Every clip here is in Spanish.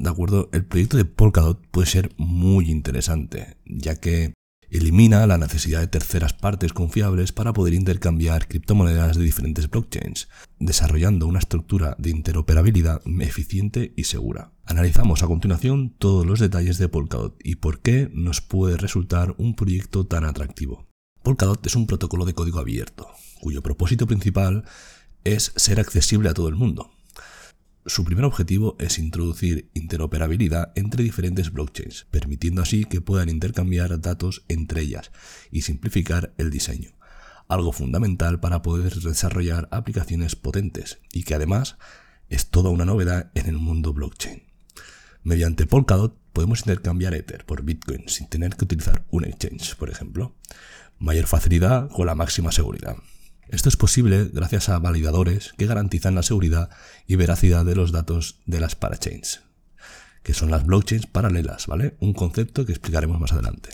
¿De acuerdo? El proyecto de Polkadot puede ser muy interesante, ya que elimina la necesidad de terceras partes confiables para poder intercambiar criptomonedas de diferentes blockchains, desarrollando una estructura de interoperabilidad eficiente y segura. Analizamos a continuación todos los detalles de Polkadot y por qué nos puede resultar un proyecto tan atractivo. Polkadot es un protocolo de código abierto, cuyo propósito principal es ser accesible a todo el mundo, su primer objetivo es introducir interoperabilidad entre diferentes blockchains, permitiendo así que puedan intercambiar datos entre ellas y simplificar el diseño, algo fundamental para poder desarrollar aplicaciones potentes y que además es toda una novedad en el mundo blockchain. Mediante Polkadot podemos intercambiar Ether por Bitcoin sin tener que utilizar un exchange, por ejemplo. Mayor facilidad con la máxima seguridad. Esto es posible gracias a validadores que garantizan la seguridad y veracidad de los datos de las parachains, que son las blockchains paralelas, ¿vale? Un concepto que explicaremos más adelante.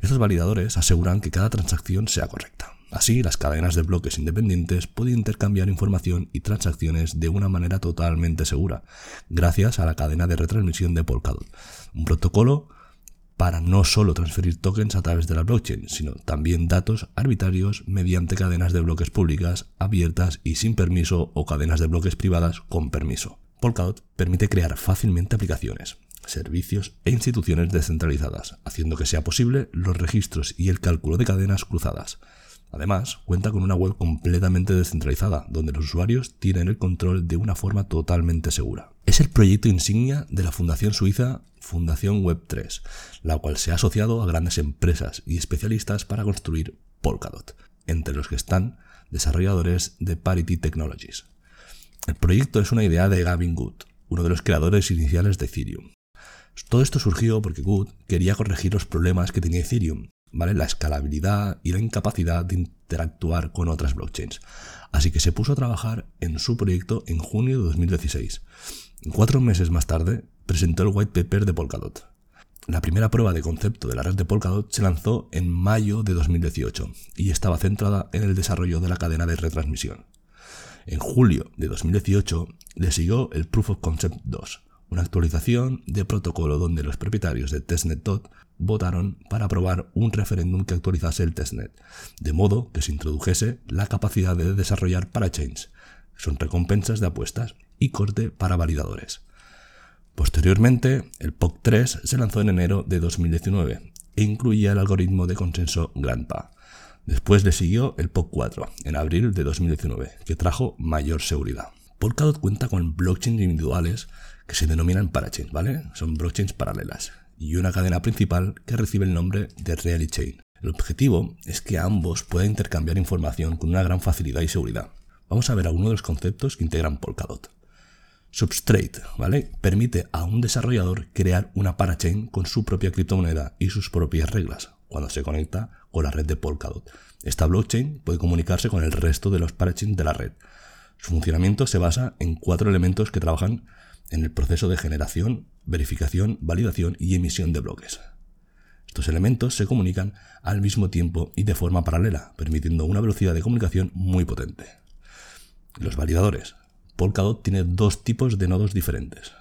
Estos validadores aseguran que cada transacción sea correcta. Así, las cadenas de bloques independientes pueden intercambiar información y transacciones de una manera totalmente segura, gracias a la cadena de retransmisión de Polkadot, un protocolo para no solo transferir tokens a través de la blockchain, sino también datos arbitrarios mediante cadenas de bloques públicas, abiertas y sin permiso o cadenas de bloques privadas con permiso. Polkadot permite crear fácilmente aplicaciones, servicios e instituciones descentralizadas, haciendo que sea posible los registros y el cálculo de cadenas cruzadas. Además, cuenta con una web completamente descentralizada, donde los usuarios tienen el control de una forma totalmente segura. Es el proyecto insignia de la Fundación Suiza Fundación Web3, la cual se ha asociado a grandes empresas y especialistas para construir Polkadot, entre los que están desarrolladores de Parity Technologies. El proyecto es una idea de Gavin Good, uno de los creadores iniciales de Ethereum. Todo esto surgió porque Good quería corregir los problemas que tenía Ethereum, ¿vale? la escalabilidad y la incapacidad de interactuar con otras blockchains. Así que se puso a trabajar en su proyecto en junio de 2016. Cuatro meses más tarde, presentó el white paper de Polkadot. La primera prueba de concepto de la red de Polkadot se lanzó en mayo de 2018 y estaba centrada en el desarrollo de la cadena de retransmisión. En julio de 2018 le siguió el Proof of Concept 2, una actualización de protocolo donde los propietarios de testnet.dot votaron para aprobar un referéndum que actualizase el testnet, de modo que se introdujese la capacidad de desarrollar parachains, son recompensas de apuestas, y corte para validadores. Posteriormente, el POC3 se lanzó en enero de 2019 e incluía el algoritmo de consenso GrandPA. Después le siguió el POC4 en abril de 2019, que trajo mayor seguridad. Polkadot cuenta con blockchains individuales que se denominan parachains, ¿vale? Son blockchains paralelas y una cadena principal que recibe el nombre de Reality Chain. El objetivo es que ambos puedan intercambiar información con una gran facilidad y seguridad. Vamos a ver algunos de los conceptos que integran Polkadot. Substrate, ¿vale? Permite a un desarrollador crear una parachain con su propia criptomoneda y sus propias reglas cuando se conecta con la red de Polkadot. Esta blockchain puede comunicarse con el resto de los parachains de la red. Su funcionamiento se basa en cuatro elementos que trabajan en el proceso de generación, verificación, validación y emisión de bloques. Estos elementos se comunican al mismo tiempo y de forma paralela, permitiendo una velocidad de comunicación muy potente. Los validadores Polkadot tiene dos tipos de nodos diferentes.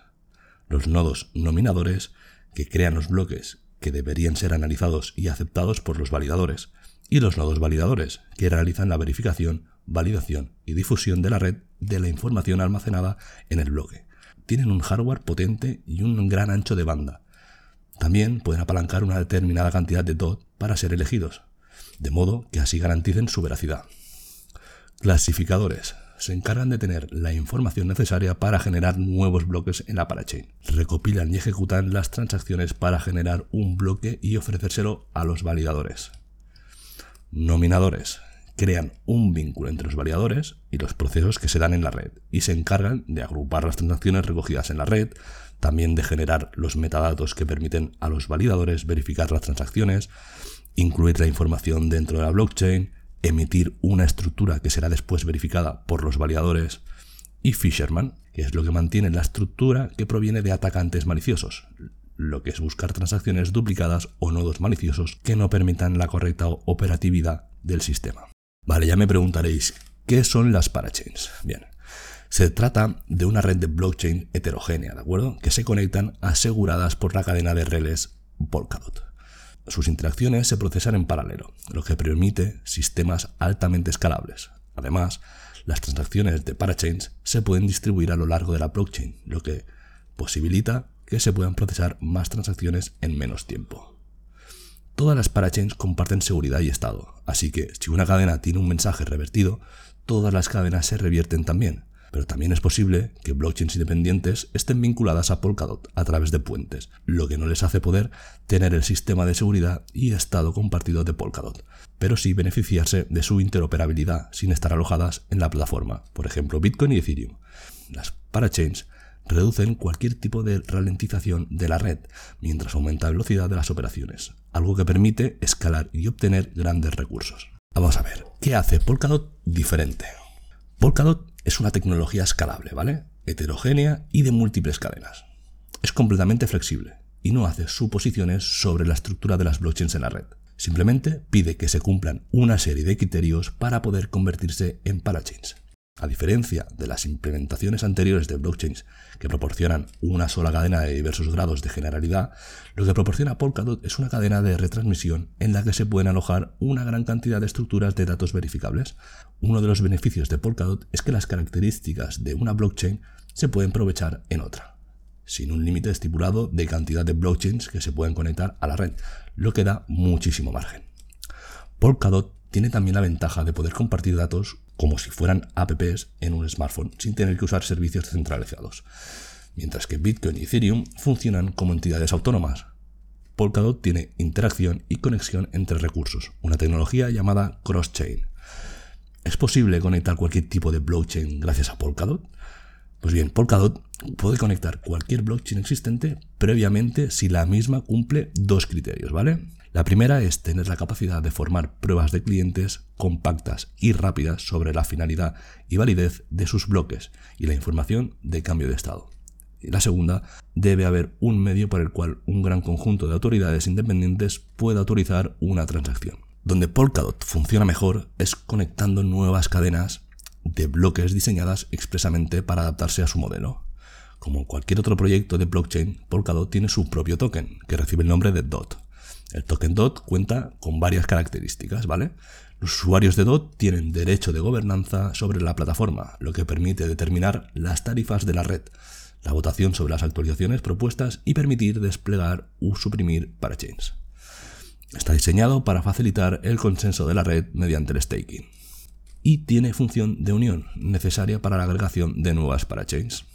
Los nodos nominadores, que crean los bloques que deberían ser analizados y aceptados por los validadores, y los nodos validadores, que realizan la verificación, validación y difusión de la red de la información almacenada en el bloque. Tienen un hardware potente y un gran ancho de banda. También pueden apalancar una determinada cantidad de DOT para ser elegidos, de modo que así garanticen su veracidad. Clasificadores se encargan de tener la información necesaria para generar nuevos bloques en la parachain. Recopilan y ejecutan las transacciones para generar un bloque y ofrecérselo a los validadores. Nominadores, crean un vínculo entre los validadores y los procesos que se dan en la red y se encargan de agrupar las transacciones recogidas en la red, también de generar los metadatos que permiten a los validadores verificar las transacciones, incluir la información dentro de la blockchain, emitir una estructura que será después verificada por los validadores, y Fisherman, que es lo que mantiene la estructura que proviene de atacantes maliciosos, lo que es buscar transacciones duplicadas o nodos maliciosos que no permitan la correcta operatividad del sistema. Vale, ya me preguntaréis, ¿qué son las parachains? Bien, se trata de una red de blockchain heterogénea, ¿de acuerdo? Que se conectan aseguradas por la cadena de reles Polkadot. Sus interacciones se procesan en paralelo, lo que permite sistemas altamente escalables. Además, las transacciones de parachains se pueden distribuir a lo largo de la blockchain, lo que posibilita que se puedan procesar más transacciones en menos tiempo. Todas las parachains comparten seguridad y estado, así que si una cadena tiene un mensaje revertido, todas las cadenas se revierten también, pero también es posible que blockchains independientes estén vinculadas a Polkadot a través de puentes, lo que no les hace poder tener el sistema de seguridad y estado compartido de Polkadot, pero sí beneficiarse de su interoperabilidad sin estar alojadas en la plataforma, por ejemplo Bitcoin y Ethereum. Las parachains reducen cualquier tipo de ralentización de la red, mientras aumenta la velocidad de las operaciones, algo que permite escalar y obtener grandes recursos. Vamos a ver, ¿qué hace Polkadot diferente? Polkadot es una tecnología escalable, ¿vale? Heterogénea y de múltiples cadenas. Es completamente flexible y no hace suposiciones sobre la estructura de las blockchains en la red. Simplemente pide que se cumplan una serie de criterios para poder convertirse en parachains. A diferencia de las implementaciones anteriores de blockchains que proporcionan una sola cadena de diversos grados de generalidad, lo que proporciona Polkadot es una cadena de retransmisión en la que se pueden alojar una gran cantidad de estructuras de datos verificables. Uno de los beneficios de Polkadot es que las características de una blockchain se pueden aprovechar en otra, sin un límite estipulado de cantidad de blockchains que se pueden conectar a la red, lo que da muchísimo margen. Polkadot tiene también la ventaja de poder compartir datos como si fueran apps en un smartphone, sin tener que usar servicios centralizados. Mientras que Bitcoin y Ethereum funcionan como entidades autónomas. Polkadot tiene interacción y conexión entre recursos, una tecnología llamada cross-chain. ¿Es posible conectar cualquier tipo de blockchain gracias a Polkadot? Pues bien, Polkadot puede conectar cualquier blockchain existente previamente si la misma cumple dos criterios, ¿vale? La primera es tener la capacidad de formar pruebas de clientes compactas y rápidas sobre la finalidad y validez de sus bloques y la información de cambio de estado. La segunda, debe haber un medio por el cual un gran conjunto de autoridades independientes pueda autorizar una transacción. Donde Polkadot funciona mejor es conectando nuevas cadenas de bloques diseñadas expresamente para adaptarse a su modelo. Como cualquier otro proyecto de blockchain, Polkadot tiene su propio token, que recibe el nombre de DOT, el token DOT cuenta con varias características, ¿vale? Los usuarios de DOT tienen derecho de gobernanza sobre la plataforma, lo que permite determinar las tarifas de la red, la votación sobre las actualizaciones propuestas y permitir desplegar o suprimir parachains. Está diseñado para facilitar el consenso de la red mediante el staking. Y tiene función de unión necesaria para la agregación de nuevas parachains.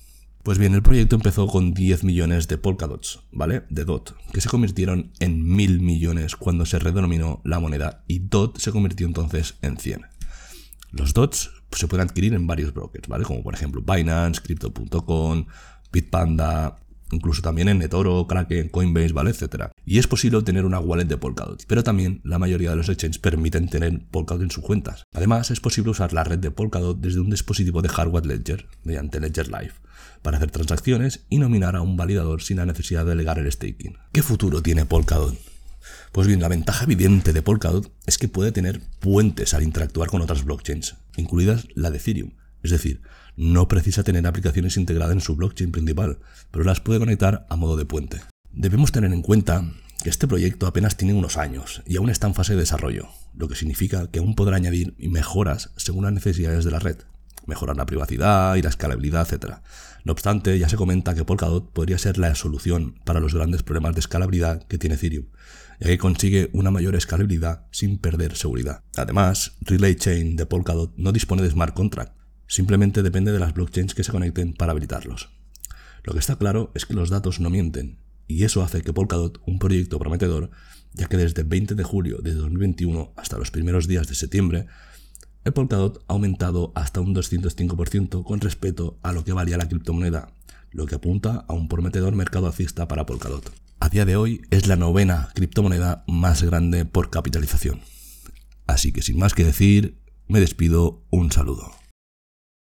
Pues bien, el proyecto empezó con 10 millones de Polkadots, ¿vale? De DOT, que se convirtieron en mil millones cuando se redenominó la moneda y DOT se convirtió entonces en 100. Los DOTs se pueden adquirir en varios brokers, ¿vale? Como por ejemplo Binance, Crypto.com, Bitpanda, incluso también en Netoro, Kraken, Coinbase, ¿vale? Etcétera. Y es posible obtener una wallet de Polkadot, pero también la mayoría de los exchanges permiten tener Polkadot en sus cuentas. Además, es posible usar la red de Polkadot desde un dispositivo de hardware Ledger, mediante Ledger Live, para hacer transacciones y nominar a un validador sin la necesidad de delegar el staking. ¿Qué futuro tiene Polkadot? Pues bien, la ventaja evidente de Polkadot es que puede tener puentes al interactuar con otras blockchains, incluidas la de Ethereum. Es decir, no precisa tener aplicaciones integradas en su blockchain principal, pero las puede conectar a modo de puente. Debemos tener en cuenta que este proyecto apenas tiene unos años y aún está en fase de desarrollo, lo que significa que aún podrá añadir mejoras según las necesidades de la red, mejorar la privacidad y la escalabilidad, etc. No obstante, ya se comenta que Polkadot podría ser la solución para los grandes problemas de escalabilidad que tiene Ethereum, ya que consigue una mayor escalabilidad sin perder seguridad. Además, Relay Chain de Polkadot no dispone de smart contract, Simplemente depende de las blockchains que se conecten para habilitarlos. Lo que está claro es que los datos no mienten, y eso hace que Polkadot, un proyecto prometedor, ya que desde el 20 de julio de 2021 hasta los primeros días de septiembre, el Polkadot ha aumentado hasta un 205% con respecto a lo que valía la criptomoneda, lo que apunta a un prometedor mercado alcista para Polkadot. A día de hoy es la novena criptomoneda más grande por capitalización. Así que sin más que decir, me despido, un saludo.